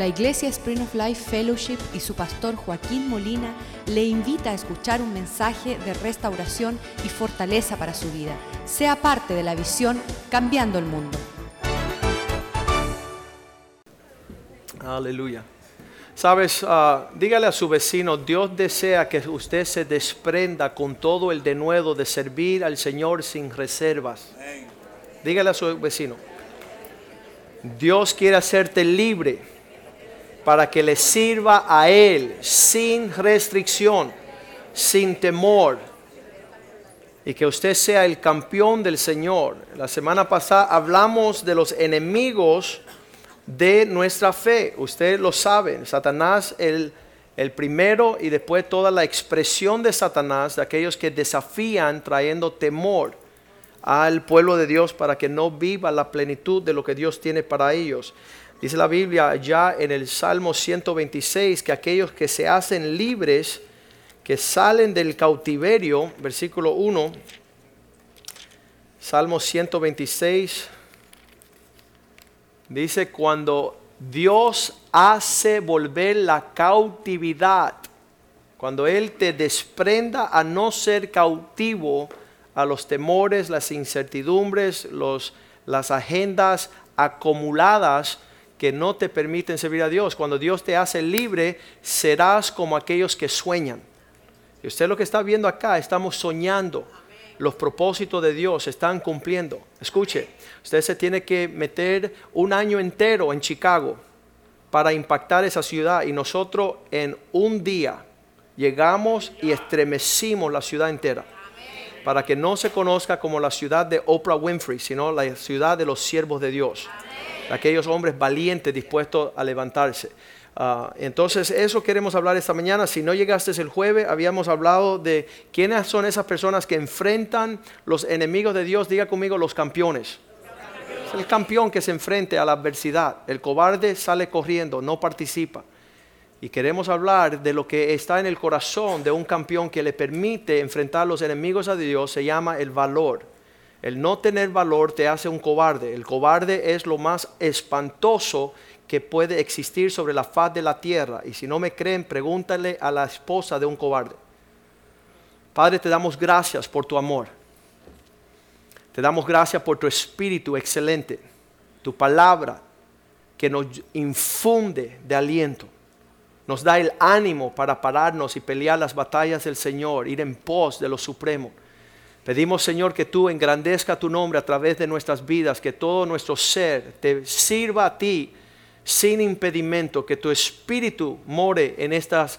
La Iglesia Spring of Life Fellowship y su pastor Joaquín Molina le invita a escuchar un mensaje de restauración y fortaleza para su vida. Sea parte de la visión Cambiando el Mundo. Aleluya. Sabes, ah, dígale a su vecino, Dios desea que usted se desprenda con todo el denuedo de servir al Señor sin reservas. Dígale a su vecino, Dios quiere hacerte libre para que le sirva a Él sin restricción, sin temor, y que usted sea el campeón del Señor. La semana pasada hablamos de los enemigos de nuestra fe. Usted lo sabe, Satanás el, el primero y después toda la expresión de Satanás, de aquellos que desafían trayendo temor al pueblo de Dios para que no viva la plenitud de lo que Dios tiene para ellos. Dice la Biblia ya en el Salmo 126 que aquellos que se hacen libres, que salen del cautiverio, versículo 1, Salmo 126, dice cuando Dios hace volver la cautividad, cuando Él te desprenda a no ser cautivo a los temores, las incertidumbres, los, las agendas acumuladas, que no te permiten servir a Dios. Cuando Dios te hace libre, serás como aquellos que sueñan. Y usted lo que está viendo acá, estamos soñando. Los propósitos de Dios están cumpliendo. Escuche, usted se tiene que meter un año entero en Chicago para impactar esa ciudad y nosotros en un día llegamos y estremecimos la ciudad entera para que no se conozca como la ciudad de Oprah Winfrey, sino la ciudad de los siervos de Dios aquellos hombres valientes dispuestos a levantarse. Ah, entonces, eso queremos hablar esta mañana. Si no llegaste el jueves, habíamos hablado de quiénes son esas personas que enfrentan los enemigos de Dios. Diga conmigo, los campeones. Es el campeón que se enfrente a la adversidad. El cobarde sale corriendo, no participa. Y queremos hablar de lo que está en el corazón de un campeón que le permite enfrentar los enemigos a Dios. Se llama el valor. El no tener valor te hace un cobarde. El cobarde es lo más espantoso que puede existir sobre la faz de la tierra. Y si no me creen, pregúntale a la esposa de un cobarde. Padre, te damos gracias por tu amor. Te damos gracias por tu espíritu excelente, tu palabra que nos infunde de aliento. Nos da el ánimo para pararnos y pelear las batallas del Señor, ir en pos de lo supremo. Pedimos, Señor, que tú engrandezca tu nombre a través de nuestras vidas, que todo nuestro ser te sirva a ti sin impedimento, que tu espíritu more en estas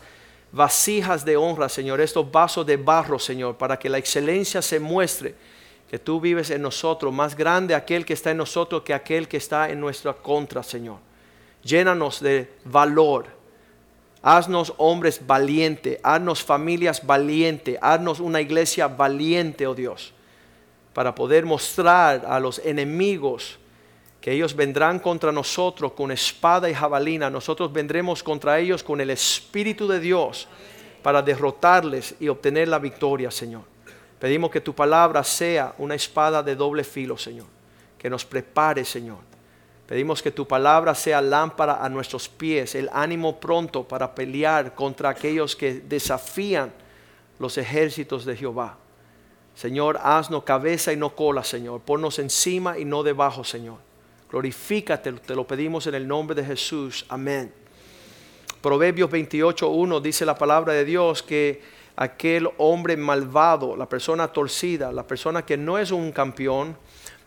vasijas de honra, Señor, estos vasos de barro, Señor, para que la excelencia se muestre, que tú vives en nosotros, más grande aquel que está en nosotros que aquel que está en nuestra contra, Señor. Llénanos de valor Haznos hombres valientes, haznos familias valientes, haznos una iglesia valiente, oh Dios, para poder mostrar a los enemigos que ellos vendrán contra nosotros con espada y jabalina, nosotros vendremos contra ellos con el Espíritu de Dios para derrotarles y obtener la victoria, Señor. Pedimos que tu palabra sea una espada de doble filo, Señor, que nos prepare, Señor Pedimos que tu palabra sea lámpara a nuestros pies, el ánimo pronto para pelear contra aquellos que desafían los ejércitos de Jehová. Señor, haznos cabeza y no cola, Señor. Ponnos encima y no debajo, Señor. Glorifícate, te lo pedimos en el nombre de Jesús. Amén. Proverbios 28.1 dice la palabra de Dios que aquel hombre malvado, la persona torcida, la persona que no es un campeón,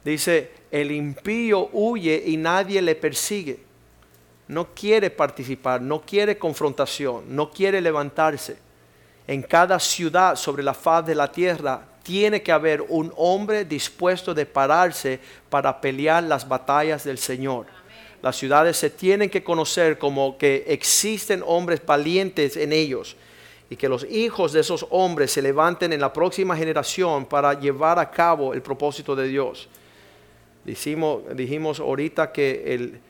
Dice, el impío huye y nadie le persigue. No quiere participar, no quiere confrontación, no quiere levantarse. En cada ciudad sobre la faz de la tierra tiene que haber un hombre dispuesto de pararse para pelear las batallas del Señor. Las ciudades se tienen que conocer como que existen hombres valientes en ellos y que los hijos de esos hombres se levanten en la próxima generación para llevar a cabo el propósito de Dios. Dijimos, dijimos ahorita que el,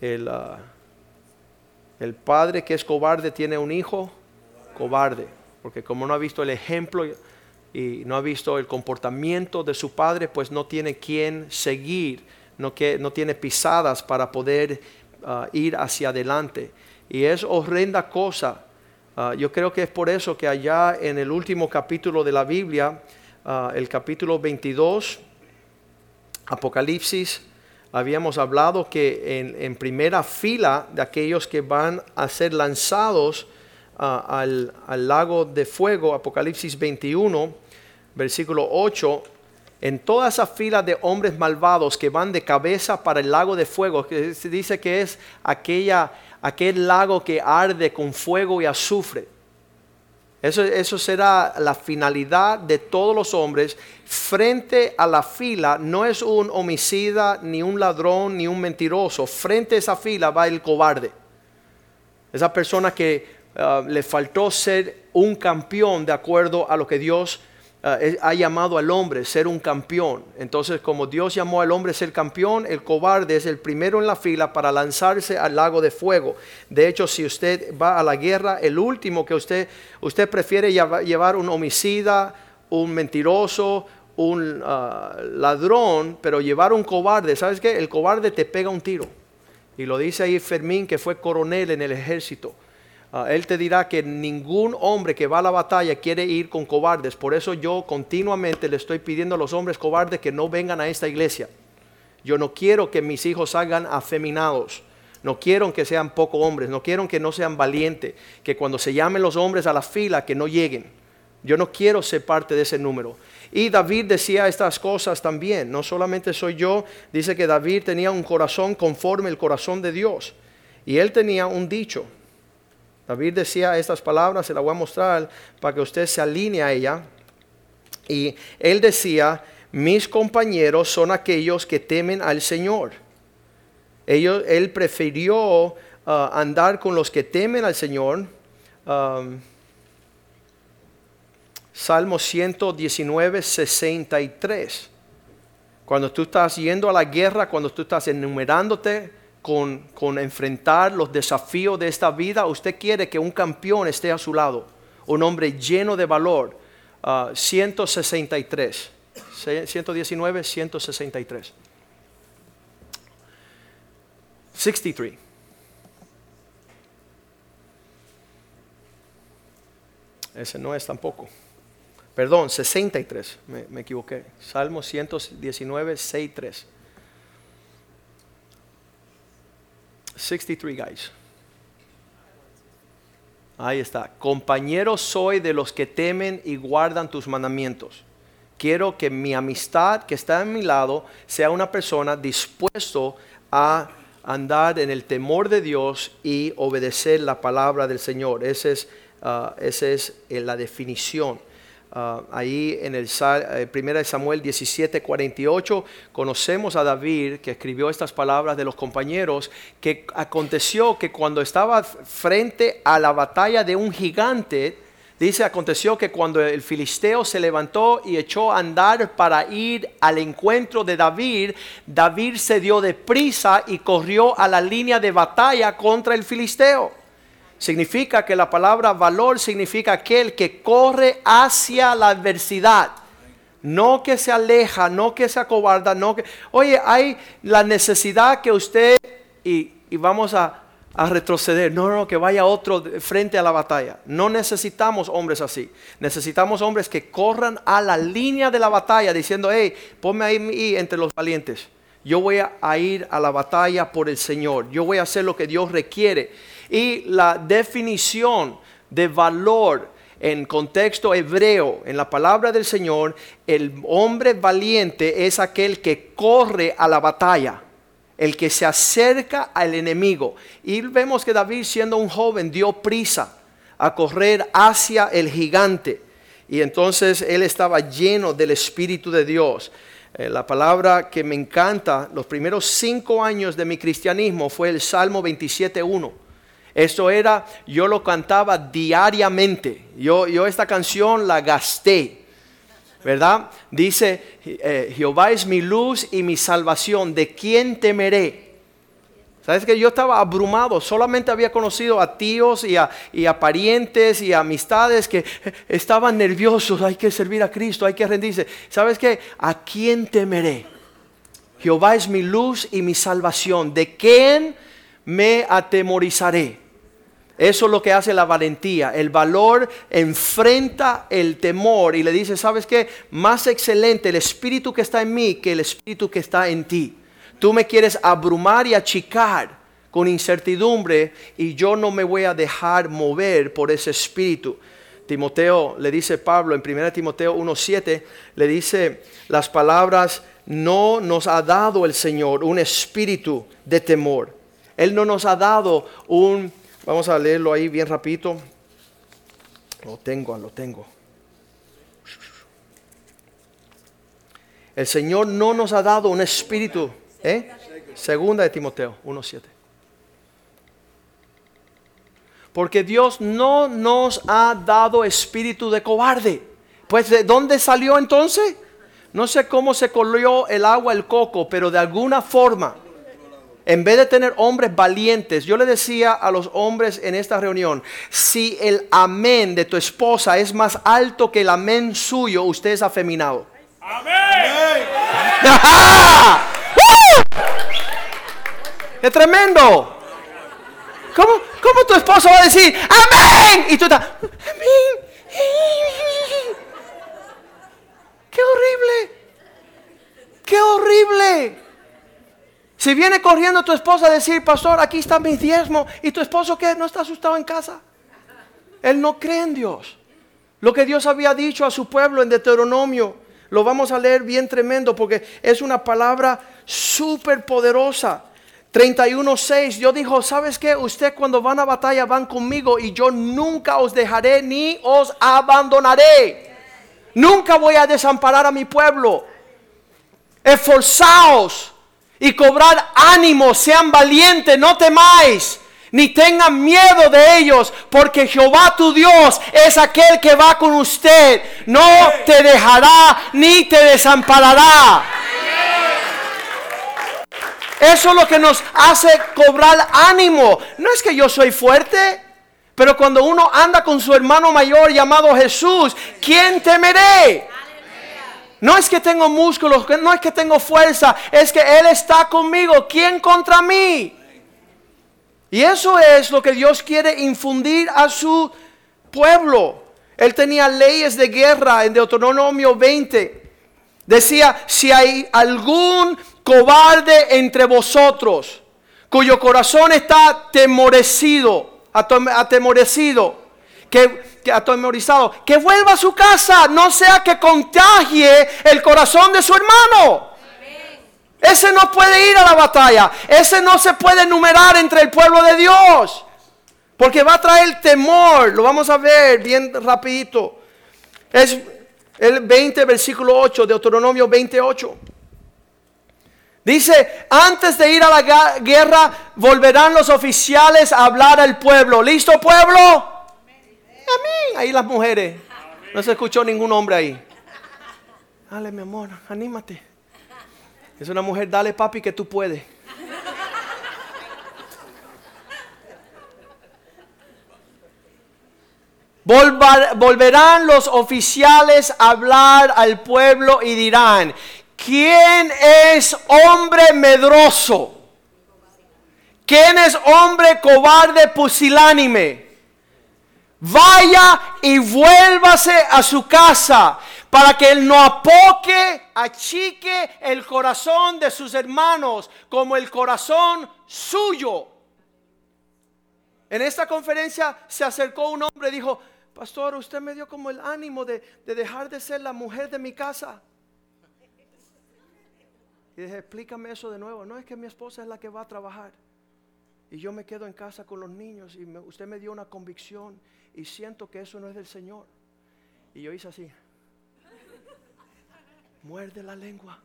el, ah, el padre que es cobarde tiene un hijo cobarde, porque como no ha visto el ejemplo y no ha visto el comportamiento de su padre, pues no tiene quien seguir, no, que, no tiene pisadas para poder ah, ir hacia adelante. Y es horrenda cosa. Ah, yo creo que es por eso que allá en el último capítulo de la Biblia, el capítulo 22, Apocalipsis, habíamos hablado que en, primera fila de aquellos que van a ser lanzados al, lago de fuego, Apocalipsis 21, versículo 8, en toda esa fila de hombres malvados que van de cabeza para el lago de fuego, que se dice que es aquella, aquel lago que arde con fuego y azufre. Eso, eso será la finalidad de todos los hombres. Frente a la fila no es un homicida, ni un ladrón, ni un mentiroso. Frente a esa fila va el cobarde. Esa persona que ah, le faltó ser un campeón de acuerdo a lo que Dios Ah, ha llamado al hombre ser un campeón. Entonces, como Dios llamó al hombre ser campeón, el cobarde es el primero en la fila para lanzarse al lago de fuego. De hecho, si usted va a la guerra, el último que usted, usted prefiere llevar un homicida, un mentiroso, un ah, ladrón, pero llevar un cobarde, ¿sabes qué? El cobarde te pega un tiro. Y lo dice ahí Fermín, que fue coronel en el ejército. Ah, él te dirá que ningún hombre que va a la batalla quiere ir con cobardes. Por eso yo continuamente le estoy pidiendo a los hombres cobardes que no vengan a esta iglesia. Yo no quiero que mis hijos salgan afeminados. No quiero que sean poco hombres. No quiero que no sean valientes. Que cuando se llamen los hombres a la fila, que no lleguen. Yo no quiero ser parte de ese número. Y David decía estas cosas también. No solamente soy yo. Dice que David tenía un corazón conforme el corazón de Dios. Y él tenía un dicho. David decía estas palabras, se las voy a mostrar para que usted se alinee a ella. Y él decía, mis compañeros son aquellos que temen al Señor. Ellos, él prefirió uh, andar con los que temen al Señor. Salmo 119, 63. Cuando tú estás yendo a la guerra, cuando tú estás enumerándote con, enfrentar los desafíos de esta vida, usted quiere que un campeón esté a su lado, un hombre lleno de valor. 163, 119, 163. 63. Ese no es tampoco. Perdón, 63, me, me equivoqué. Salmo 119, 63. 63 guys. Ahí está. Compañero soy de los que temen y guardan tus mandamientos. Quiero que mi amistad que está a mi lado sea una persona dispuesto a andar en el temor de Dios y obedecer la palabra del Señor. Esa es, uh, esa es eh, la definición. Ah, ahí en el eh, 1 Samuel 17, 48, conocemos a David que escribió estas palabras de los compañeros, que aconteció que cuando estaba frente a la batalla de un gigante, dice, aconteció que cuando el filisteo se levantó y echó a andar para ir al encuentro de David, David se dio de prisa y corrió a la línea de batalla contra el filisteo significa que la palabra valor significa aquel que corre hacia la adversidad. No que se aleja, no que se acobarda, no que... Oye, hay la necesidad que usted, y, vamos a, retroceder, no, no, que vaya otro frente a la batalla. No necesitamos hombres así. Necesitamos hombres que corran a la línea de la batalla diciendo, hey, ponme ahí entre los valientes. Yo voy a ir a la batalla por el Señor. Yo voy a hacer lo que Dios requiere y la definición de valor en contexto hebreo, en la palabra del Señor, el hombre valiente es aquel que corre a la batalla, el que se acerca al enemigo. Y vemos que David siendo un joven dio prisa a correr hacia el gigante. Y entonces él estaba lleno del Espíritu de Dios. Eh, la palabra que me encanta, los primeros cinco años de mi cristianismo fue el Salmo 27.1 esto era, yo lo cantaba diariamente. Yo, yo esta canción la gasté. ¿Verdad? Dice, eh, Jehová es mi luz y mi salvación. ¿De quién temeré? ¿Sabes que yo estaba abrumado? Solamente había conocido a tíos y a, y a parientes y amistades que estaban nerviosos. Hay que servir a Cristo, hay que rendirse. ¿Sabes qué? ¿A quién temeré? Jehová es mi luz y mi salvación. ¿De quién me atemorizaré. Eso es lo que hace la valentía. El valor enfrenta el temor y le dice, ¿sabes qué? Más excelente el espíritu que está en mí que el espíritu que está en ti. Tú me quieres abrumar y achicar con incertidumbre y yo no me voy a dejar mover por ese espíritu. Timoteo le dice Pablo en 1 Timoteo 1.7, le dice las palabras, no nos ha dado el Señor un espíritu de temor. Él no nos ha dado un, vamos a leerlo ahí bien rapidito. Lo tengo, lo tengo. El Señor no nos ha dado un espíritu. ¿eh? Segunda de Timoteo 1.7. Porque Dios no nos ha dado espíritu de cobarde. Pues ¿de dónde salió entonces? No sé cómo se corrió el agua el coco, pero de alguna forma, en vez de tener hombres valientes, yo le decía a los hombres en esta reunión, si el amén de tu esposa es más alto que el amén suyo, usted es afeminado. Amén. Es tremendo. ¿Cómo, ¿Cómo tu esposo va a decir, amén? Y tú estás, amén. Qué horrible. Qué horrible. Si viene corriendo tu esposa a decir, pastor, aquí está mi diezmo, y tu esposo que no está asustado en casa. Él no cree en Dios. Lo que Dios había dicho a su pueblo en Deuteronomio, lo vamos a leer bien tremendo porque es una palabra súper poderosa. 31.6, yo dijo, ¿sabes qué? Usted cuando van a batalla van conmigo y yo nunca os dejaré ni os abandonaré. Nunca voy a desamparar a mi pueblo. Esforzaos y cobrad ánimo, sean valientes, no temáis, ni tengan miedo de ellos, porque Jehová tu Dios es aquel que va con usted. No te dejará ni te desamparará. Eso es lo que nos hace cobrar ánimo. No es que yo soy fuerte, pero cuando uno anda con su hermano mayor llamado Jesús, ¿quién temeré? No es que tengo músculos, no es que tengo fuerza, es que Él está conmigo. ¿Quién contra mí? Y eso es lo que Dios quiere infundir a su pueblo. Él tenía leyes de guerra en Deuteronomio 20. Decía, si hay algún cobarde entre vosotros, cuyo corazón está atemorecido, atemorecido, que, atemorizado, que vuelva a su casa, no sea que contagie el corazón de su hermano. Ese no puede ir a la batalla, ese no se puede numerar entre el pueblo de Dios, porque va a traer temor, lo vamos a ver bien rapidito. Es el 20, versículo 8, Deuteronomio 28. Dice, antes de ir a la guerra, volverán los oficiales a hablar al pueblo. ¿Listo pueblo? Amén. Ahí las mujeres. No se escuchó ningún hombre ahí. Dale, mi amor, anímate. Es una mujer, dale papi que tú puedes. volverán los oficiales a hablar al pueblo y dirán, ¿Quién es hombre medroso? ¿Quién es hombre cobarde pusilánime? Vaya y vuélvase a su casa para que él no apoque, achique el corazón de sus hermanos como el corazón suyo. En esta conferencia se acercó un hombre y dijo, pastor, usted me dio como el ánimo de, de dejar de ser la mujer de mi casa. Y dije, explícame eso de nuevo. No es que mi esposa es la que va a trabajar. Y yo me quedo en casa con los niños y usted me dio una convicción y siento que eso no es del Señor. Y yo hice así. Muerde la lengua.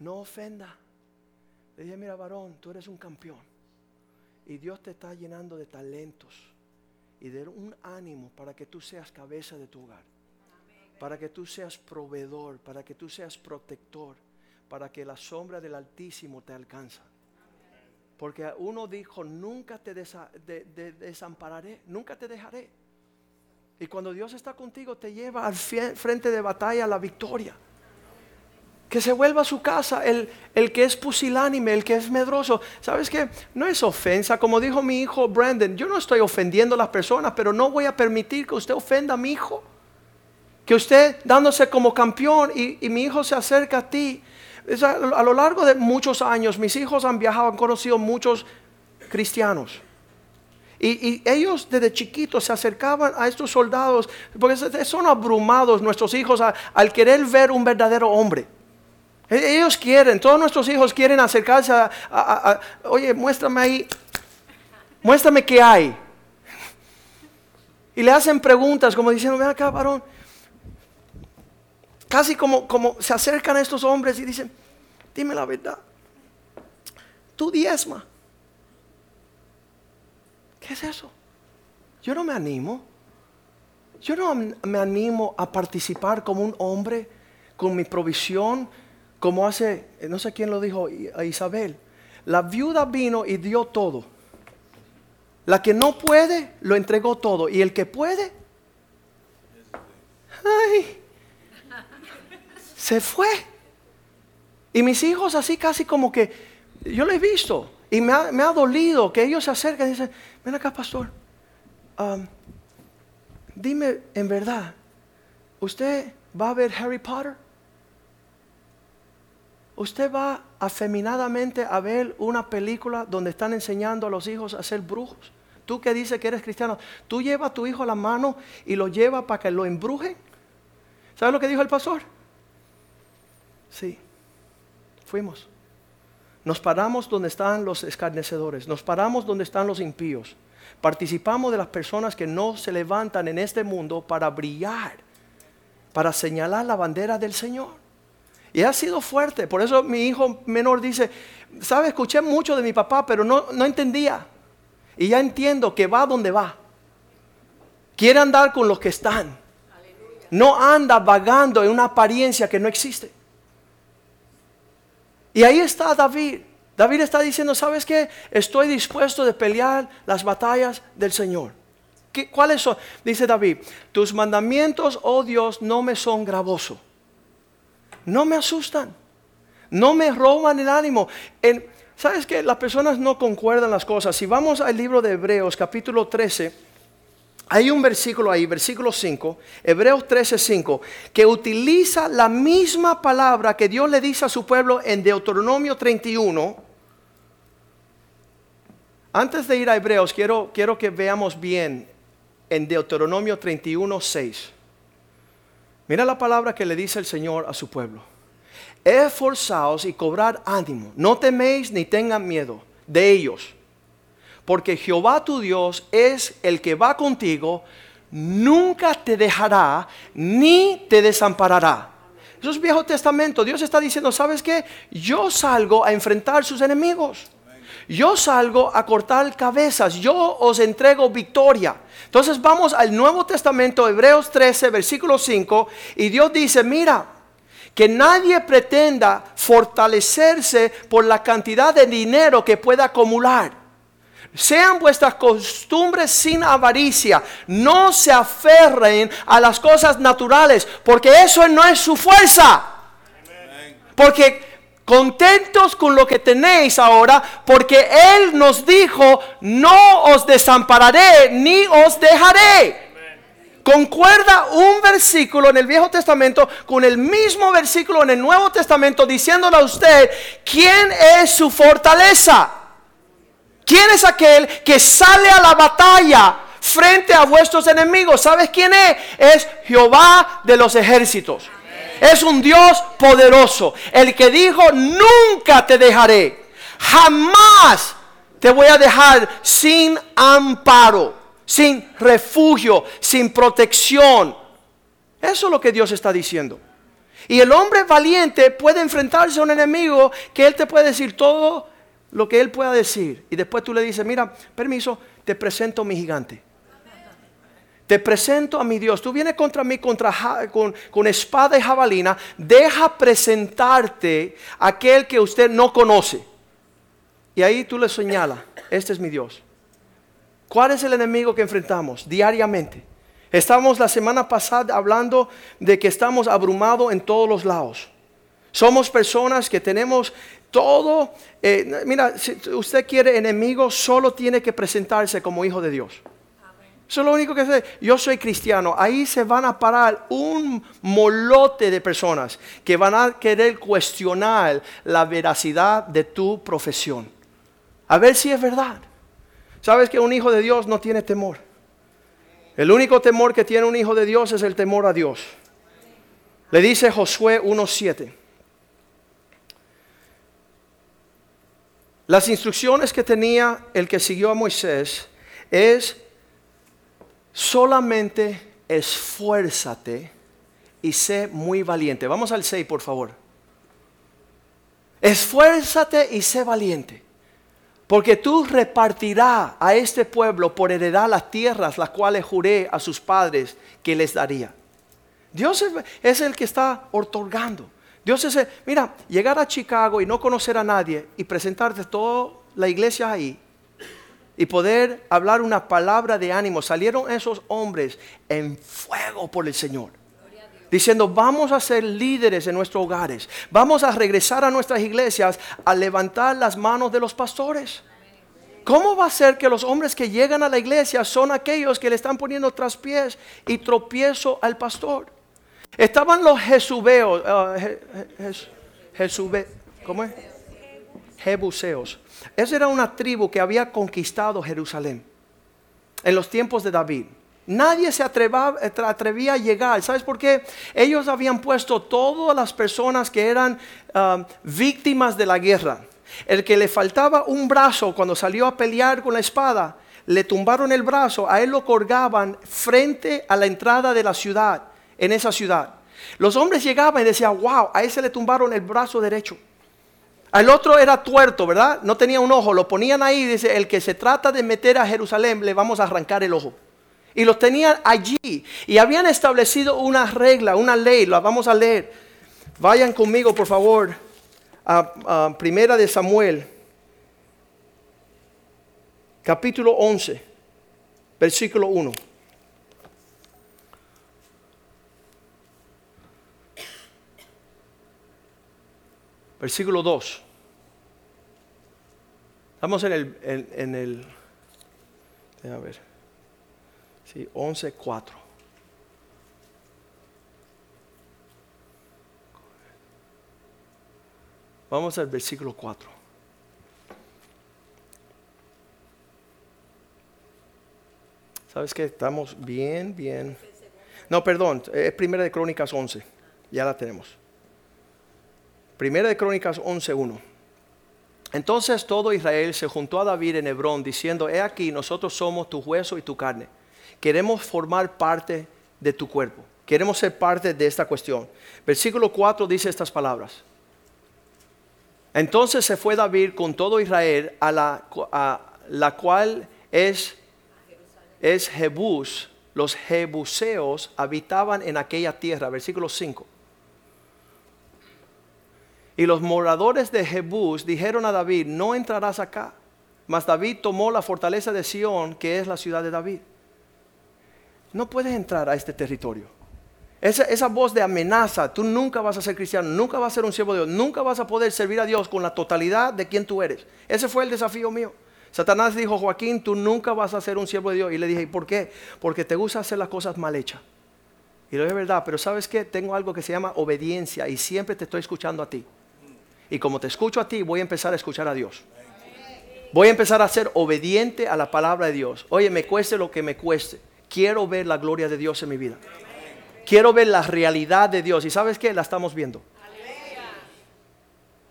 No ofenda. Le dije, mira varón, tú eres un campeón. Y Dios te está llenando de talentos y de un ánimo para que tú seas cabeza de tu hogar. Para que tú seas proveedor, para que tú seas protector para que la sombra del Altísimo te alcanza. Porque uno dijo, nunca te desampararé, nunca te dejaré. Y cuando Dios está contigo, te lleva al frente de batalla a la victoria. que se vuelva a su casa el, el que es pusilánime, el que es medroso. ¿Sabes qué? No es ofensa, como dijo mi hijo Brandon, yo no estoy ofendiendo a las personas, pero no voy a permitir que usted ofenda a mi hijo. Que usted dándose como campeón y, y mi hijo se acerca a ti. A, lo largo de muchos años, mis hijos han viajado, han conocido muchos cristianos. Y, ellos desde chiquitos se acercaban a estos soldados, porque son abrumados nuestros hijos al querer ver un verdadero hombre. E, ellos quieren, todos nuestros hijos quieren acercarse a oye, muéstrame ahí, muéstrame qué hay. Y le hacen preguntas como diciendo, ven acá, varón. Casi como, como se acercan a estos hombres y dicen, dime la verdad. Tú diezma. ¿Qué es eso? Yo no me animo. Yo no me animo a participar como un hombre con mi provisión, como hace, no sé quién lo dijo, a Isabel. La viuda vino y dio todo. La que no puede, lo entregó todo. Y el que puede, ay, se fue. Y mis hijos así casi como que, yo lo he visto. Y me ha, me ha dolido que ellos se acerquen y dicen, ven acá pastor, um, dime en verdad, ¿usted va a ver Harry Potter? ¿Usted va afeminadamente a ver una película donde están enseñando a los hijos a ser brujos? Tú que dices que eres cristiano, tú llevas a tu hijo a la mano y lo llevas para que lo embrujen. ¿Sabes lo que dijo el pastor? Sí, fuimos. Nos paramos donde están los escarnecedores, nos paramos donde están los impíos. Participamos de las personas que no se levantan en este mundo para brillar, para señalar la bandera del Señor. Y ha sido fuerte, por eso mi hijo menor dice, sabe, escuché mucho de mi papá, pero no, no entendía. Y ya entiendo que va donde va. Quiere andar con los que están. No anda vagando en una apariencia que no existe. Y ahí está David. David está diciendo, ¿sabes qué? Estoy dispuesto de pelear las batallas del Señor. ¿Qué, ¿Cuáles son? Dice David, tus mandamientos, oh Dios, no me son gravosos. No me asustan. No me roban el ánimo. ¿Sabes qué? Las personas no concuerdan las cosas. Si vamos al libro de Hebreos, capítulo 13, hay un versículo ahí, versículo 5, Hebreos 13, 5, que utiliza la misma palabra que Dios le dice a su pueblo en Deuteronomio 31. Antes de ir a Hebreos, quiero, quiero que veamos bien en Deuteronomio 31, 6. Mira la palabra que le dice el Señor a su pueblo. Esforzaos y cobrad ánimo, no teméis ni tengan miedo de ellos porque Jehová tu Dios es el que va contigo, nunca te dejará ni te desamparará. Eso es Viejo Testamento. Dios está diciendo, ¿sabes qué? Yo salgo a enfrentar sus enemigos. Yo salgo a cortar cabezas. Yo os entrego victoria. Entonces vamos al Nuevo Testamento, Hebreos 13, versículo 5. Y Dios dice, mira, que nadie pretenda fortalecerse por la cantidad de dinero que pueda acumular. Sean vuestras costumbres sin avaricia. No se aferren a las cosas naturales, porque eso no es su fuerza. Porque contentos con lo que tenéis ahora, porque Él nos dijo, no os desampararé ni os dejaré. Concuerda un versículo en el Viejo Testamento con el mismo versículo en el Nuevo Testamento diciéndole a usted, ¿quién es su fortaleza? ¿Quién es aquel que sale a la batalla frente a vuestros enemigos? ¿Sabes quién es? Es Jehová de los ejércitos. Es un Dios poderoso. El que dijo, nunca te dejaré. Jamás te voy a dejar sin amparo, sin refugio, sin protección. Eso es lo que Dios está diciendo. Y el hombre valiente puede enfrentarse a un enemigo que él te puede decir todo lo que él pueda decir. Y después tú le dices, mira, permiso, te presento a mi gigante. Te presento a mi Dios. Tú vienes contra mí contra, con, espada y jabalina. Deja presentarte aquel que usted no conoce. Y ahí tú le señalas, este es mi Dios. ¿Cuál es el enemigo que enfrentamos diariamente? Estamos la semana pasada hablando de que estamos abrumados en todos los lados. Somos personas que tenemos todo. eh, mira, si usted quiere enemigos, solo tiene que presentarse como hijo de Dios. Eso es lo único que sé. Yo soy cristiano. Ahí se van a parar un molote de personas que van a querer cuestionar la veracidad de tu profesión. A ver si es verdad. Sabes que un hijo de Dios no tiene temor. El único temor que tiene un hijo de Dios es el temor a Dios. Le dice Josué 1.7. Las instrucciones que tenía el que siguió a Moisés es solamente esfuérzate y sé muy valiente. Vamos al 6, por favor. Esfuérzate y sé valiente, porque tú repartirás a este pueblo por heredad las tierras las cuales juré a sus padres que les daría. Dios es el que está otorgando. Dios es mira, llegar a Chicago y no conocer a nadie y presentarte toda la iglesia ahí y poder hablar una palabra de ánimo. Salieron esos hombres en fuego por el Señor. Diciendo, vamos a ser líderes en nuestros hogares. Vamos a regresar a nuestras iglesias a levantar las manos de los pastores. ¿Cómo va a ser que los hombres que llegan a la iglesia son aquellos que le están poniendo traspiés y tropiezo al pastor? Estaban los jesubeos, uh, ¿cómo es? Jebuseos. Esa era una tribu que había conquistado Jerusalén en los tiempos de David. Nadie se atrevía a llegar. ¿Sabes por qué? Ellos habían puesto todas las personas que eran uh, víctimas de la guerra. El que le faltaba un brazo cuando salió a pelear con la espada, le tumbaron el brazo, a él lo colgaban frente a la entrada de la ciudad, en esa ciudad. Los hombres llegaban y decían, wow, a ese le tumbaron el brazo derecho. Al otro era tuerto, ¿verdad? No tenía un ojo. Lo ponían ahí. Dice, el que se trata de meter a Jerusalén, le vamos a arrancar el ojo. Y los tenían allí. Y habían establecido una regla, una ley. La vamos a leer. Vayan conmigo, por favor, a, a Primera de Samuel. Capítulo 11, versículo 1. Versículo 2. Estamos en el, en, en el a ver, sí, 11, 4. Vamos al versículo 4. ¿Sabes qué? Estamos bien, bien. No, perdón, es Primera de Crónicas 11. Ya la tenemos. Primera de Crónicas 11.1. Entonces todo Israel se juntó a David en Hebrón diciendo, he aquí, nosotros somos tu hueso y tu carne. Queremos formar parte de tu cuerpo. Queremos ser parte de esta cuestión. Versículo 4 dice estas palabras. Entonces se fue David con todo Israel a la, la cual es, es Jebús. Los jebuseos habitaban en aquella tierra. Versículo 5. Y los moradores de Jebús dijeron a David, no entrarás acá. Mas David tomó la fortaleza de Sión, que es la ciudad de David. No puedes entrar a este territorio. Esa, esa, voz de amenaza, tú nunca vas a ser cristiano, nunca vas a ser un siervo de Dios, nunca vas a poder servir a Dios con la totalidad de quien tú eres. Ese fue el desafío mío. Satanás dijo, Joaquín, tú nunca vas a ser un siervo de Dios. Y le dije, ¿y por qué? Porque te gusta hacer las cosas mal hechas. Y lo es verdad, pero ¿sabes qué? Tengo algo que se llama obediencia y siempre te estoy escuchando a ti. Y como te escucho a ti, voy a empezar a escuchar a Dios. Voy a empezar a ser obediente a la palabra de Dios. Oye, me cueste lo que me cueste. Quiero ver la gloria de Dios en mi vida. Quiero ver la realidad de Dios. ¿Y sabes qué? La estamos viendo.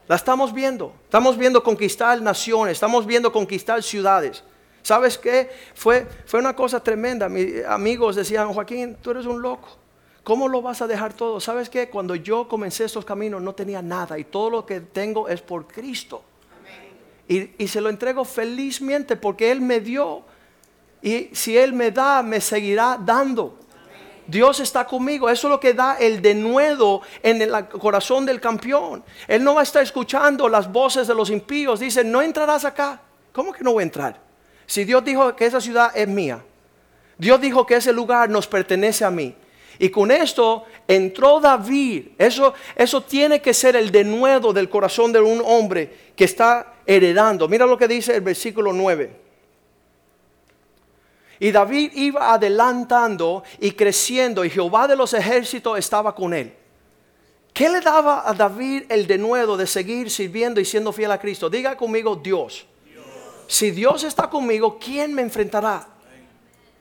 La estamos viendo. Estamos viendo conquistar naciones. Estamos viendo conquistar ciudades. ¿Sabes qué? Fue, fue una cosa tremenda. Mis amigos decían, Joaquín, tú eres un loco. ¿Cómo lo vas a dejar todo? ¿Sabes qué? Cuando yo comencé estos caminos no tenía nada y todo lo que tengo es por Cristo. Y, y, se lo entrego felizmente porque Él me dio. Y si Él me da, me seguirá dando. Dios está conmigo. Eso es lo que da el denuedo en el corazón del campeón. Él no va a estar escuchando las voces de los impíos. Dice, no entrarás acá. ¿Cómo que no voy a entrar? Si Dios dijo que esa ciudad es mía. Dios dijo que ese lugar nos pertenece a mí. Y con esto entró David. Eso, eso tiene que ser el denuedo del corazón de un hombre que está heredando. Mira lo que dice el versículo 9. Y David iba adelantando y creciendo y Jehová de los ejércitos estaba con él. ¿Qué le daba a David el denuedo de seguir sirviendo y siendo fiel a Cristo? Diga conmigo Dios. Si Dios está conmigo, ¿quién me enfrentará?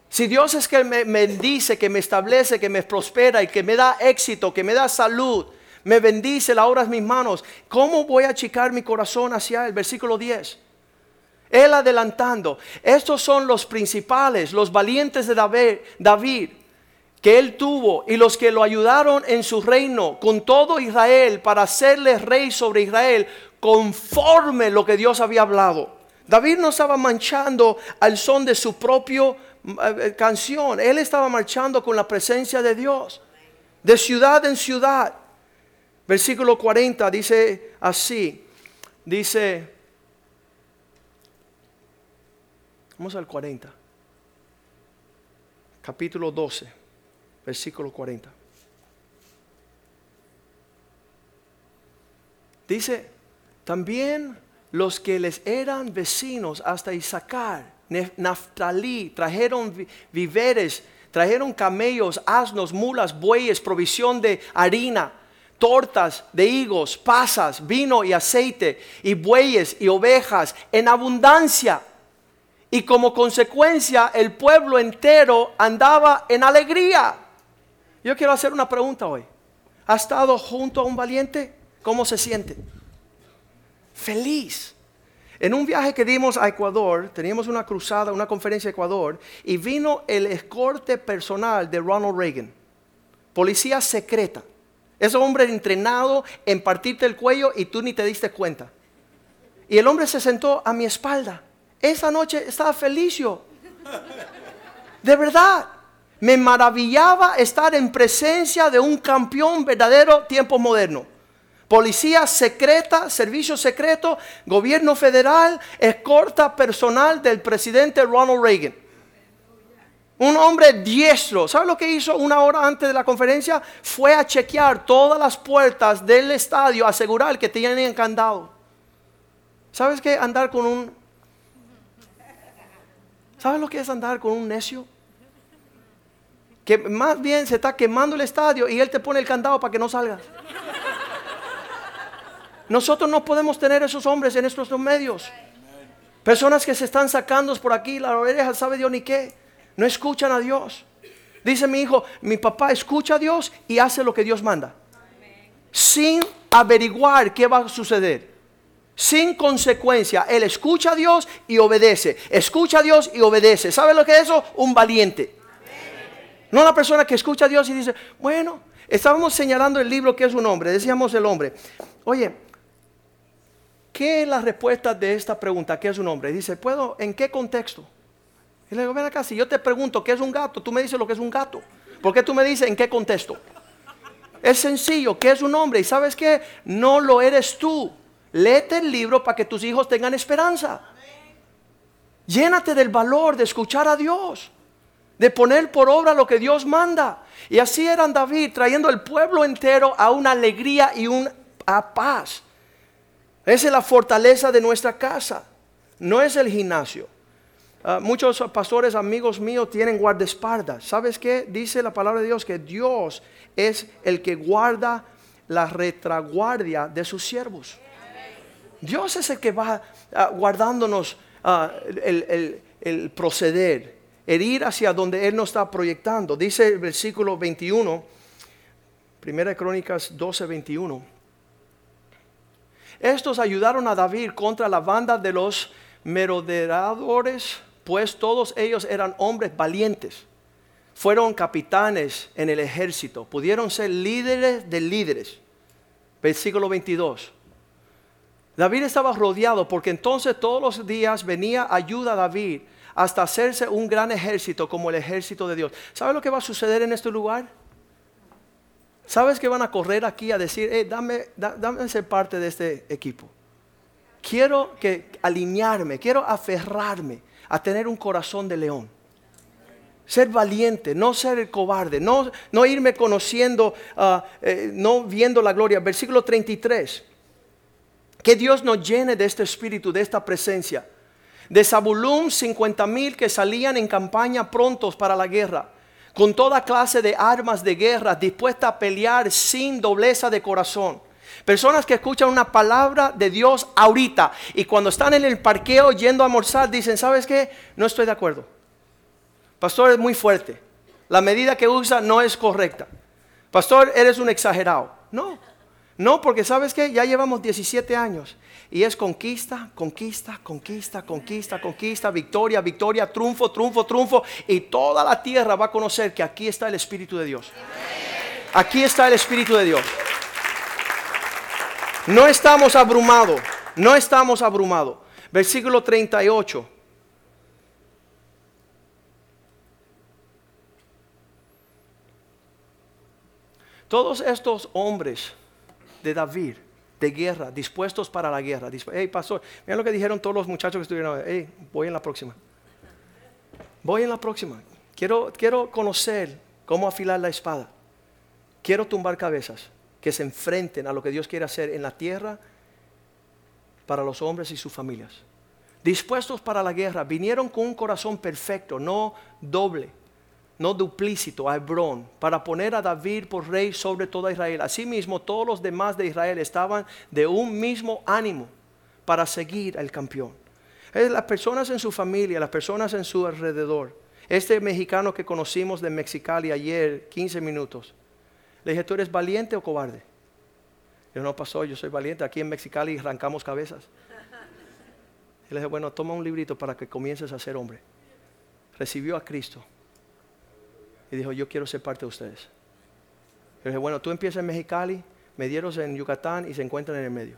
Si Dios es que me bendice, que me establece, que me prospera y que me da éxito, que me da salud, me bendice la obra de mis manos, ¿cómo voy a achicar mi corazón hacia el versículo 10? Él adelantando. Estos son los principales, los valientes de David, David, que él tuvo y los que lo ayudaron en su reino con todo Israel para hacerle rey sobre Israel conforme lo que Dios había hablado. David no estaba manchando al son de su propio canción. Él estaba marchando con la presencia de Dios, de ciudad en ciudad. Versículo 40 dice así, dice, vamos al 40, capítulo 12, versículo 40. Dice, también los que les eran vecinos hasta Isaacar, Naftalí, trajeron víveres, trajeron camellos, asnos, mulas, bueyes, provisión de harina, tortas de higos, pasas, vino y aceite, y bueyes y ovejas en abundancia. Y como consecuencia el pueblo entero andaba en alegría. Yo quiero hacer una pregunta hoy. ¿Ha estado junto a un valiente? ¿Cómo se siente? Feliz. En un viaje que dimos a Ecuador, teníamos una cruzada, una conferencia a Ecuador, y vino el escorte personal de Ronald Reagan, policía secreta. Ese hombre entrenado en partirte el cuello y tú ni te diste cuenta. Y el hombre se sentó a mi espalda. Esa noche estaba feliz yo. De verdad. Me maravillaba estar en presencia de un campeón verdadero tiempo moderno policía secreta, servicio secreto, gobierno federal, escorta personal del presidente Ronald Reagan. Un hombre diestro. ¿Sabe lo que hizo una hora antes de la conferencia? Fue a chequear todas las puertas del estadio, asegurar que tenían candado. ¿Sabes qué? Andar con un... ¿Sabes lo que es andar con un necio? Que más bien se está quemando el estadio y él te pone el candado para que no salgas. Nosotros no podemos tener esos hombres en nuestros medios. Personas que se están sacando por aquí, la oreja sabe Dios ni qué. No escuchan a Dios. Dice mi hijo, mi papá escucha a Dios y hace lo que Dios manda. Sin averiguar qué va a suceder. Sin consecuencia. Él escucha a Dios y obedece. Escucha a Dios y obedece. ¿Sabe lo que es eso? Un valiente. No la persona que escucha a Dios y dice, bueno, estábamos señalando el libro que es un hombre. Decíamos el hombre. Oye, ¿Qué es la respuesta de esta pregunta? ¿Qué es un hombre? Dice, ¿puedo? ¿En qué contexto? Y le digo, ven acá, si yo te pregunto qué es un gato, tú me dices lo que es un gato. ¿Por qué tú me dices en qué contexto? Es sencillo, ¿qué es un hombre? Y sabes qué? No lo eres tú. Léete el libro para que tus hijos tengan esperanza. Llénate del valor de escuchar a Dios, de poner por obra lo que Dios manda. Y así eran David, trayendo el pueblo entero a una alegría y una paz. Esa es la fortaleza de nuestra casa, no es el gimnasio. Ah, muchos pastores amigos míos tienen guardaespaldas. ¿Sabes qué? Dice la palabra de Dios que Dios es el que guarda la retraguardia de sus siervos. Dios es el que va ah, guardándonos ah, el, el, proceder, el ir hacia donde Él nos está proyectando. Dice el versículo 21, Primera Crónicas 12, 21. Estos ayudaron a David contra la banda de los merodeadores, pues todos ellos eran hombres valientes. Fueron capitanes en el ejército, pudieron ser líderes de líderes. Versículo 22. David estaba rodeado porque entonces todos los días venía ayuda a David hasta hacerse un gran ejército como el ejército de Dios. ¿Sabe lo que va a suceder en este lugar? ¿Sabes que van a correr aquí a decir, dame, dame ser parte de este equipo? Quiero que alinearme, quiero aferrarme a tener un corazón de león. Ser valiente, no ser el cobarde, no, no irme conociendo, ah, eh, no viendo la gloria. Versículo 33. Que Dios nos llene de este espíritu, de esta presencia. De Zabulón, 50 mil que salían en campaña prontos para la guerra, con toda clase de armas de guerra, dispuestas a pelear sin dobleza de corazón. Personas que escuchan una palabra de Dios ahorita y cuando están en el parqueo yendo a almorzar dicen, ¿sabes qué? No estoy de acuerdo. Pastor es muy fuerte. La medida que usa no es correcta. Pastor, eres un exagerado. No, no, porque sabes que ya llevamos 17 años y es conquista, conquista, conquista, conquista, conquista, victoria, victoria, triunfo, triunfo, triunfo. Y toda la tierra va a conocer que aquí está el Espíritu de Dios. Aquí está el Espíritu de Dios. No estamos abrumados, no estamos abrumados. Versículo 38. Todos estos hombres de David, de guerra, dispuestos para la guerra. Hey, pastor, mira lo que dijeron todos los muchachos que estuvieron. Hey, voy en la próxima. Voy en la próxima. Quiero, quiero conocer cómo afilar la espada. Quiero tumbar cabezas que se enfrenten a lo que Dios quiere hacer en la tierra para los hombres y sus familias. Dispuestos para la guerra, vinieron con un corazón perfecto, no doble no duplícito, a Hebrón, para poner a David por rey sobre toda Israel. Asimismo, todos los demás de Israel estaban de un mismo ánimo para seguir al campeón. Las personas en su familia, las personas en su alrededor. Este mexicano que conocimos de Mexicali ayer, 15 minutos, le dije, ¿tú eres valiente o cobarde? Yo no pasó, yo soy valiente. Aquí en Mexicali arrancamos cabezas. Y le dije, bueno, toma un librito para que comiences a ser hombre. Recibió a Cristo y dijo, yo quiero ser parte de ustedes. Yo dije, bueno, tú empiezas en Mexicali, Medieros en Yucatán y se encuentran en el medio.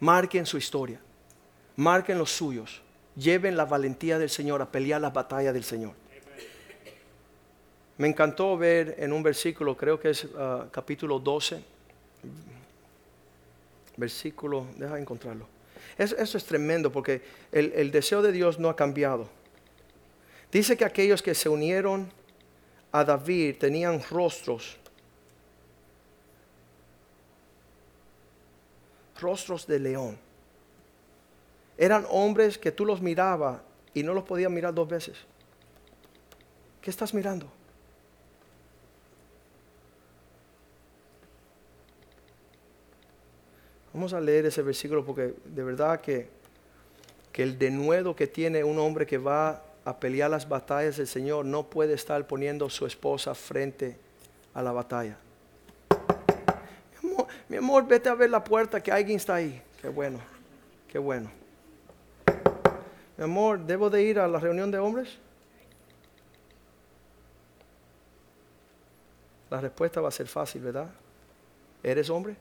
Marquen su historia, marquen los suyos, lleven la valentía del Señor a pelear las batallas del Señor. Me encantó ver en un versículo, creo que es ah, capítulo 12, versículo, deja encontrarlo. eso es tremendo porque el deseo de Dios no ha cambiado. Dice que aquellos que se unieron a David tenían rostros, rostros de león. Eran hombres que tú los mirabas y no los podías mirar dos veces. ¿Qué estás mirando? Vamos a leer ese versículo porque de verdad que, que el denuedo que tiene un hombre que va a pelear las batallas del Señor no puede estar poniendo su esposa frente a la batalla. Mi amor, vete a ver la puerta que alguien está ahí. Qué bueno, qué bueno. Mi amor, ¿debo de ir a la reunión de hombres? La respuesta va a ser fácil, ¿verdad? ¿Eres hombre?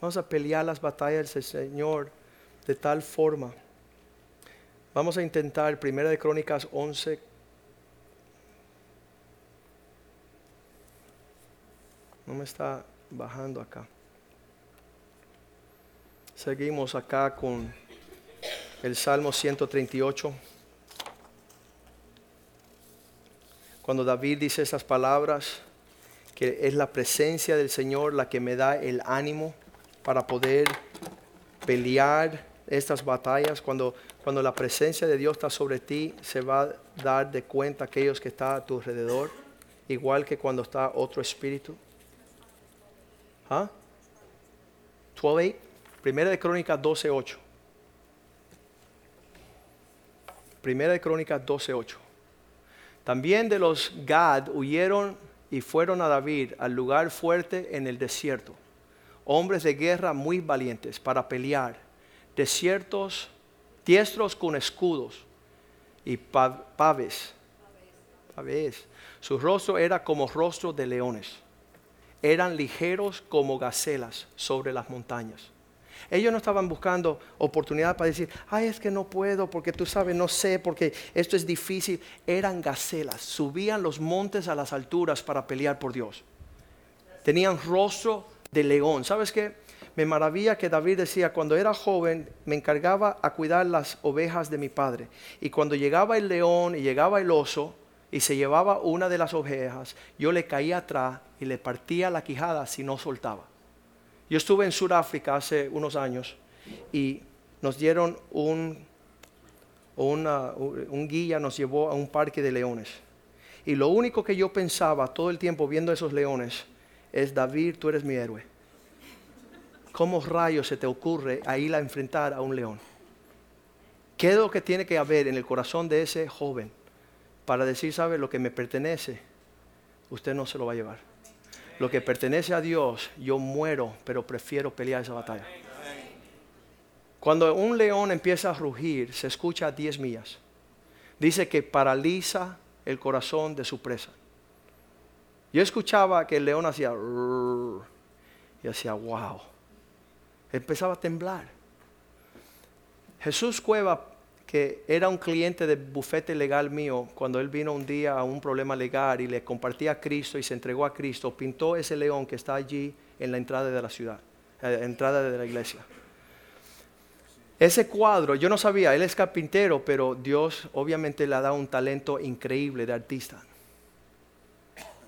Vamos a pelear las batallas del Señor de tal forma Vamos a intentar Primera de Crónicas 11. No me está bajando acá. Seguimos acá con el Salmo 138. Cuando David dice esas palabras, que es la presencia del Señor la que me da el ánimo para poder pelear estas batallas, cuando cuando la presencia de Dios está sobre ti, se va a dar de cuenta aquellos que están a tu alrededor, igual que cuando está otro espíritu. ¿Ah? 12, Primera de Crónicas 12.8. Primera de Crónicas 12.8. También de los Gad huyeron y fueron a David al lugar fuerte en el desierto. Hombres de guerra muy valientes para pelear. Desiertos diestros con escudos y paves. paves. Su rostro era como rostro de leones. Eran ligeros como gacelas sobre las montañas. Ellos no estaban buscando oportunidad para decir, ay, es que no puedo, porque tú sabes, no sé, porque esto es difícil. Eran gacelas, subían los montes a las alturas para pelear por Dios. Tenían rostro de león. ¿Sabes qué? Me maravilla que David decía, cuando era joven me encargaba a cuidar las ovejas de mi padre. Y cuando llegaba el león y llegaba el oso y se llevaba una de las ovejas, yo le caía atrás y le partía la quijada si no soltaba. Yo estuve en Sudáfrica hace unos años y nos dieron un, un guía, nos llevó a un parque de leones. Y lo único que yo pensaba todo el tiempo viendo esos leones es, David, tú eres mi héroe. ¿Cómo rayos se te ocurre a ir a enfrentar a un león? ¿Qué es lo que tiene que haber en el corazón de ese joven para decir, sabe, lo que me pertenece, usted no se lo va a llevar? Lo que pertenece a Dios, yo muero, pero prefiero pelear esa batalla. Cuando un león empieza a rugir, se escucha a 10 millas. Dice que paraliza el corazón de su presa. Yo escuchaba que el león hacía y hacía wow. Empezaba a temblar. Jesús Cueva, que era un cliente del bufete legal mío, cuando él vino un día a un problema legal y le compartía a Cristo y se entregó a Cristo, pintó ese león que está allí en la entrada de la ciudad, en eh, la entrada de la iglesia. Ese cuadro, yo no sabía, él es carpintero, pero Dios obviamente le ha dado un talento increíble de artista.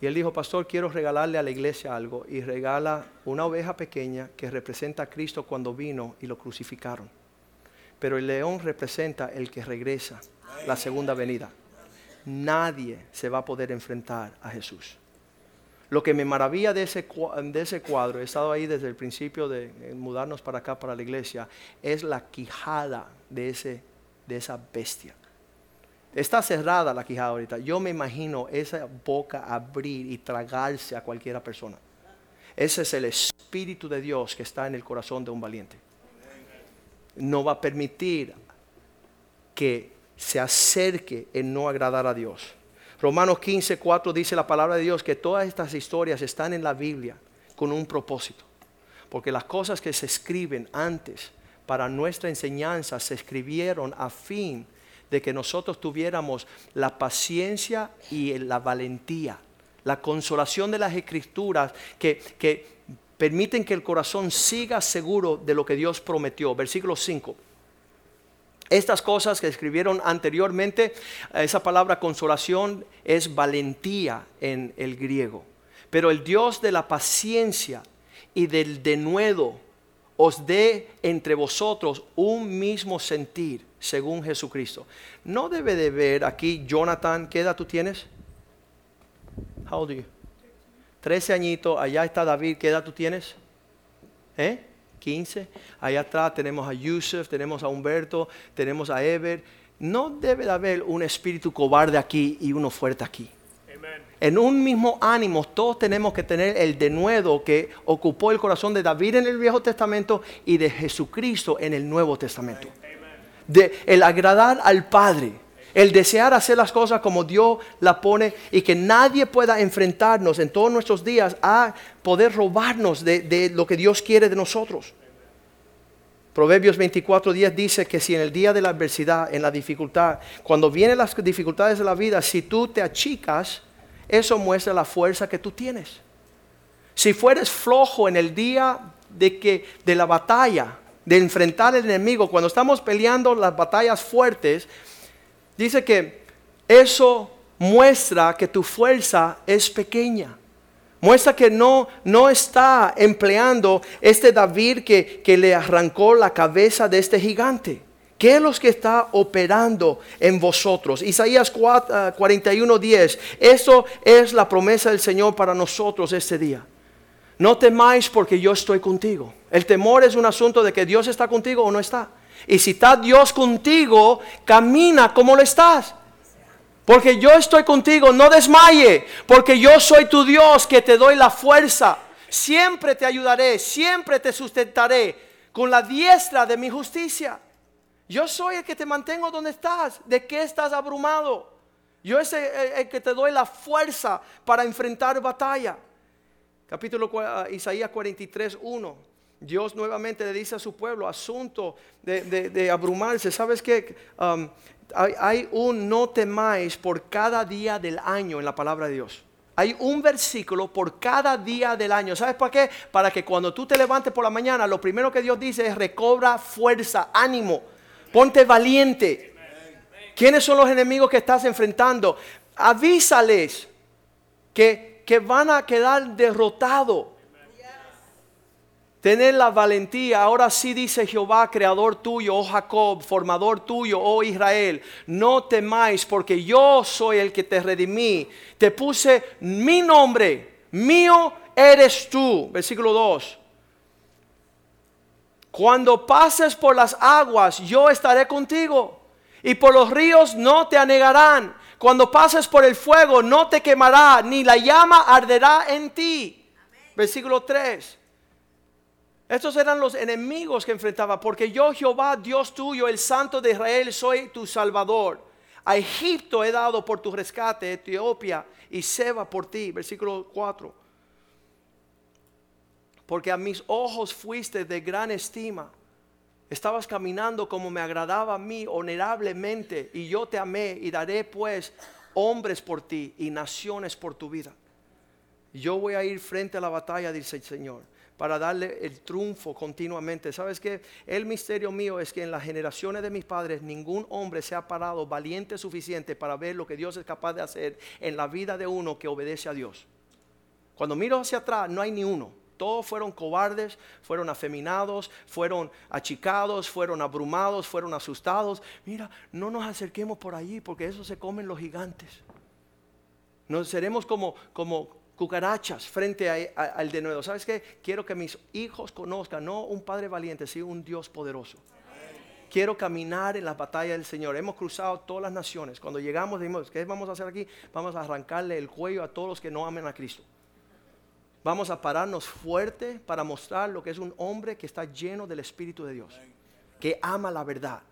Y él dijo, pastor, quiero regalarle a la iglesia algo. Y regala una oveja pequeña que representa a Cristo cuando vino y lo crucificaron. Pero el león representa el que regresa, la segunda venida. Nadie se va a poder enfrentar a Jesús. Lo que me maravilla de ese, de ese cuadro, he estado ahí desde el principio de mudarnos para acá, para la iglesia, es la quijada de, ese, de esa bestia. Está cerrada la quijada ahorita. Yo me imagino esa boca abrir y tragarse a cualquiera persona. Ese es el Espíritu de Dios que está en el corazón de un valiente. No va a permitir que se acerque en no agradar a Dios. Romanos 15, 4 dice la palabra de Dios que todas estas historias están en la Biblia con un propósito. Porque las cosas que se escriben antes para nuestra enseñanza se escribieron a fin de de que nosotros tuviéramos la paciencia y la valentía, la consolación de las escrituras que, que permiten que el corazón siga seguro de lo que Dios prometió. Versículo 5. Estas cosas que escribieron anteriormente, esa palabra consolación es valentía en el griego. Pero el Dios de la paciencia y del denuedo os dé entre vosotros un mismo sentir según Jesucristo. No debe de ver aquí, Jonathan, ¿qué edad tú tienes? How old are you? 13 añitos, allá está David, ¿qué edad tú tienes? ¿Eh? 15. Allá atrás tenemos a Yusuf, tenemos a Humberto, tenemos a Ever. No debe de haber un espíritu cobarde aquí y uno fuerte aquí. En un mismo ánimo, todos tenemos que tener el denuedo que ocupó el corazón de David en el Viejo Testamento y de Jesucristo en el Nuevo Testamento de el agradar al Padre, el desear hacer las cosas como Dios la pone y que nadie pueda enfrentarnos en todos nuestros días a poder robarnos de, lo que Dios quiere de nosotros. Proverbios 24:10 dice que si en el día de la adversidad, en la dificultad, cuando vienen las dificultades de la vida, si tú te achicas, eso muestra la fuerza que tú tienes. Si fueres flojo en el día de que de la batalla, de enfrentar al enemigo, cuando estamos peleando las batallas fuertes, dice que eso muestra que tu fuerza es pequeña. Muestra que no, no está empleando este David que, que le arrancó la cabeza de este gigante. ¿Qué es lo que está operando en vosotros? Isaías 41, 10. Eso es la promesa del Señor para nosotros este día. No temáis porque yo estoy contigo. El temor es un asunto de que Dios está contigo o no está. Y si está Dios contigo, camina como lo estás. Porque yo estoy contigo, no desmaye, porque yo soy tu Dios que te doy la fuerza. Siempre te ayudaré, siempre te sustentaré con la diestra de mi justicia. Yo soy el que te mantengo donde estás. ¿De qué estás abrumado? Yo soy el que te doy la fuerza para enfrentar batalla. Capítulo ah, Isaías 43, 1. Dios nuevamente le dice a su pueblo, asunto de, abrumarse. ¿Sabes qué? Um, hay, un no temáis por cada día del año en la palabra de Dios. Hay un versículo por cada día del año. ¿Sabes para qué? Para que cuando tú te levantes por la mañana, lo primero que Dios dice es recobra fuerza, ánimo, ponte valiente. ¿Quiénes son los enemigos que estás enfrentando? Avísales que, que van a quedar derrotados. Tener la valentía, ahora sí dice Jehová, creador tuyo, oh Jacob, formador tuyo, oh Israel, no temáis porque yo soy el que te redimí, te puse mi nombre, mío eres tú. Versículo 2. Cuando pases por las aguas, yo estaré contigo, y por los ríos no te anegarán. Cuando pases por el fuego, no te quemará, ni la llama arderá en ti. Versículo 3. Estos eran los enemigos que enfrentaba, porque yo Jehová, Dios tuyo, el Santo de Israel, soy tu Salvador. A Egipto he dado por tu rescate, Etiopía y Seba por ti. Versículo 4. Porque a mis ojos fuiste de gran estima. Estabas caminando como me agradaba a mí, honorablemente, y yo te amé y daré pues hombres por ti y naciones por tu vida. Yo voy a ir frente a la batalla, dice el Señor para darle el triunfo continuamente. ¿Sabes qué? El misterio mío es que en las generaciones de mis padres ningún hombre se ha parado valiente suficiente para ver lo que Dios es capaz de hacer en la vida de uno que obedece a Dios. Cuando miro hacia atrás no hay ni uno. Todos fueron cobardes, fueron afeminados, fueron achicados, fueron abrumados, fueron asustados. Mira, no nos acerquemos por allí porque eso se comen los gigantes. Nos seremos como, como, cucarachas frente al de nuevo. ¿Sabes qué? Quiero que mis hijos conozcan no un Padre valiente, sino un Dios poderoso. Quiero caminar en la batalla del Señor. Hemos cruzado todas las naciones. Cuando llegamos, dijimos, ¿qué vamos a hacer aquí? Vamos a arrancarle el cuello a todos los que no amen a Cristo. Vamos a pararnos fuerte para mostrar lo que es un hombre que está lleno del Espíritu de Dios, que ama la verdad,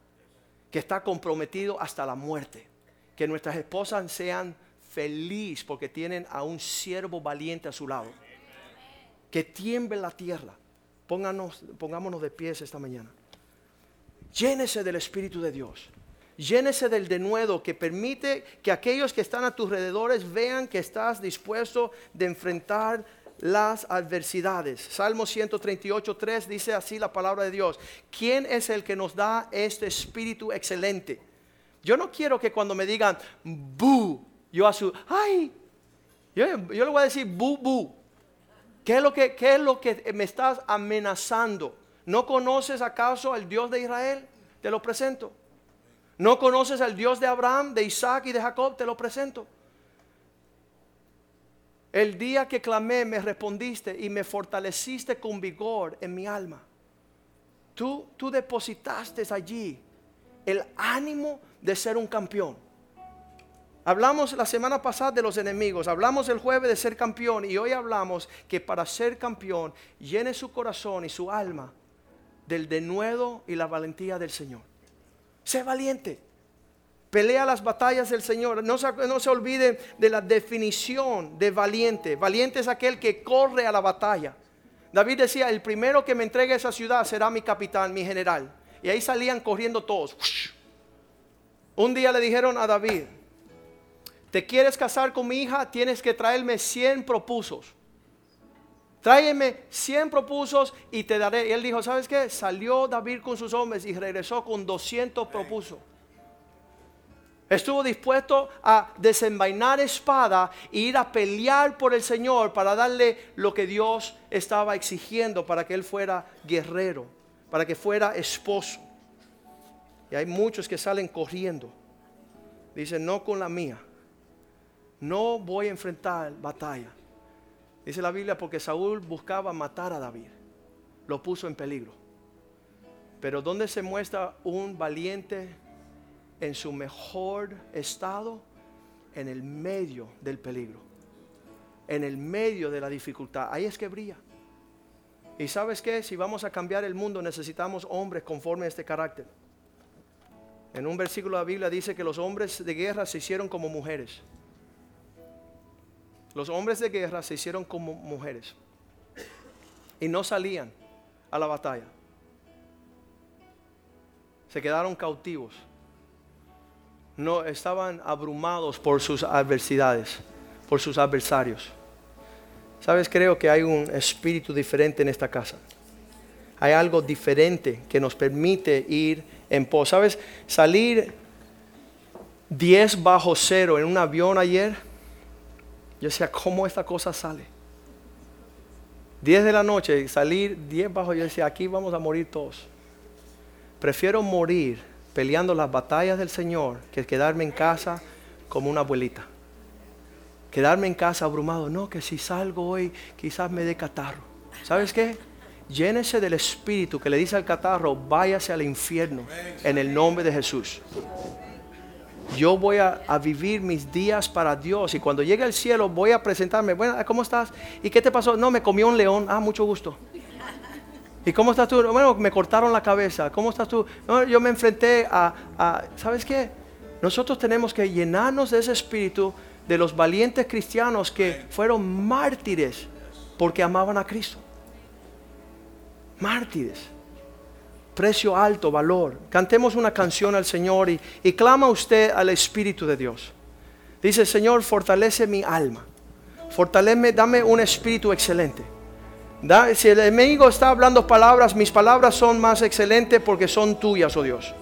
que está comprometido hasta la muerte, que nuestras esposas sean feliz porque tienen a un siervo valiente a su lado. Que tiemble la tierra. Pónganos, pongámonos de pies esta mañana. Llénese del Espíritu de Dios. Llénese del denuedo que permite que aquellos que están a tus alrededores vean que estás dispuesto de enfrentar las adversidades. Salmo 138, 3 dice así la palabra de Dios. ¿Quién es el que nos da este espíritu excelente? Yo no quiero que cuando me digan, bu, yo a su, ay, yo, le voy a decir, bu, bu. ¿Qué es, lo que, ¿Qué es lo que me estás amenazando? ¿No conoces acaso al Dios de Israel? Te lo presento. ¿No conoces al Dios de Abraham, de Isaac y de Jacob? Te lo presento. El día que clamé me respondiste y me fortaleciste con vigor en mi alma. Tú, tú depositaste allí el ánimo de ser un campeón. Hablamos la semana pasada de los enemigos, hablamos el jueves de ser campeón y hoy hablamos que para ser campeón llene su corazón y su alma del denuedo y la valentía del Señor. Sé valiente. Pelea las batallas del Señor. No se, no se olvide de la definición de valiente. Valiente es aquel que corre a la batalla. David decía, el primero que me entregue esa ciudad será mi capitán, mi general. Y ahí salían corriendo todos. Un día le dijeron a David, ¿Te quieres casar con mi hija? Tienes que traerme 100 propusos. Tráeme 100 propusos y te daré. Y él dijo, ¿sabes qué? Salió David con sus hombres y regresó con 200 propusos. Estuvo dispuesto a desenvainar espada e ir a pelear por el Señor para darle lo que Dios estaba exigiendo para que él fuera guerrero, para que fuera esposo. Y hay muchos que salen corriendo. Dicen, no con la mía no voy a enfrentar batalla. Dice la Biblia porque Saúl buscaba matar a David. Lo puso en peligro. Pero ¿dónde se muestra un valiente en su mejor estado? En el medio del peligro. En el medio de la dificultad. Ahí es que brilla. Y sabes que si vamos a cambiar el mundo necesitamos hombres conforme a este carácter. En un versículo de la Biblia dice que los hombres de guerra se hicieron como mujeres. Los hombres de guerra se hicieron como mujeres y no salían a la batalla. Se quedaron cautivos. No estaban abrumados por sus adversidades. por sus adversarios. Sabes, creo que hay un espíritu diferente en esta casa. Hay algo diferente que nos permite ir en pos. Sabes, salir 10 bajo cero en un avión ayer, yo decía, ¿cómo esta cosa sale? 10 de la noche, salir 10 bajo, yo decía, aquí vamos a morir todos. Prefiero morir peleando las batallas del Señor que quedarme en casa como una abuelita. Quedarme en casa abrumado, no, que si salgo hoy quizás me dé catarro. ¿Sabes qué? Llénese del Espíritu que le dice al catarro, váyase al infierno en el nombre de Jesús. Yo voy a, vivir mis días para Dios y cuando llegue al cielo voy a presentarme, bueno, ¿cómo estás? ¿Y qué te pasó? No, me comió un león, ah, mucho gusto. ¿Y cómo estás tú? Bueno, me cortaron la cabeza. ¿Cómo estás tú? No, yo me enfrenté a, a, ¿sabes qué? Nosotros tenemos que llenarnos de ese espíritu de los valientes cristianos que fueron mártires porque amaban a Cristo. Mártires. Precio alto, valor. Cantemos una canción al Señor y, clama usted al Espíritu de Dios. Dice, Señor, fortalece mi alma. Fortalece, dame un espíritu excelente. si el enemigo está hablando palabras, mis palabras son más excelentes porque son tuyas, oh Dios.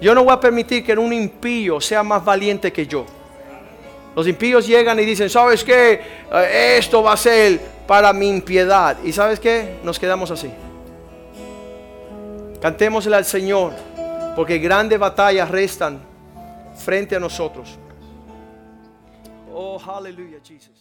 Yo no voy a permitir que un impío sea más valiente que yo. Los impíos llegan y dicen, ¿sabes qué? Eh, esto va a ser para mi impiedad. ¿Y sabes qué? Nos quedamos así. Cantémosle al Señor, porque grandes batallas restan frente a nosotros. Oh, aleluya, Jesus.